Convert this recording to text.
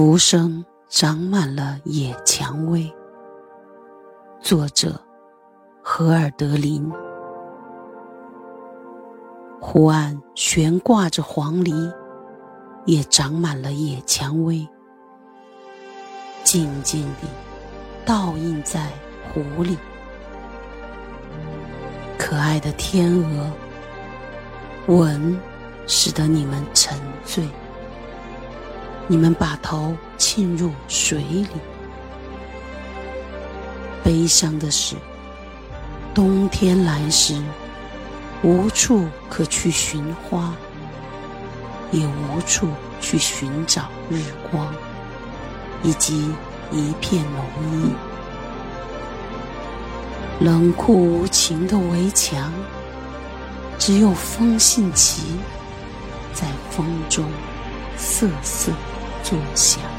浮生长满了野蔷薇。作者：荷尔德林。湖岸悬挂着黄鹂，也长满了野蔷薇，静静地倒映在湖里。可爱的天鹅，吻使得你们沉醉。你们把头浸入水里。悲伤的是，冬天来时，无处可去寻花，也无处去寻找日光，以及一片浓荫。冷酷无情的围墙，只有风信旗在风中瑟瑟。坐下。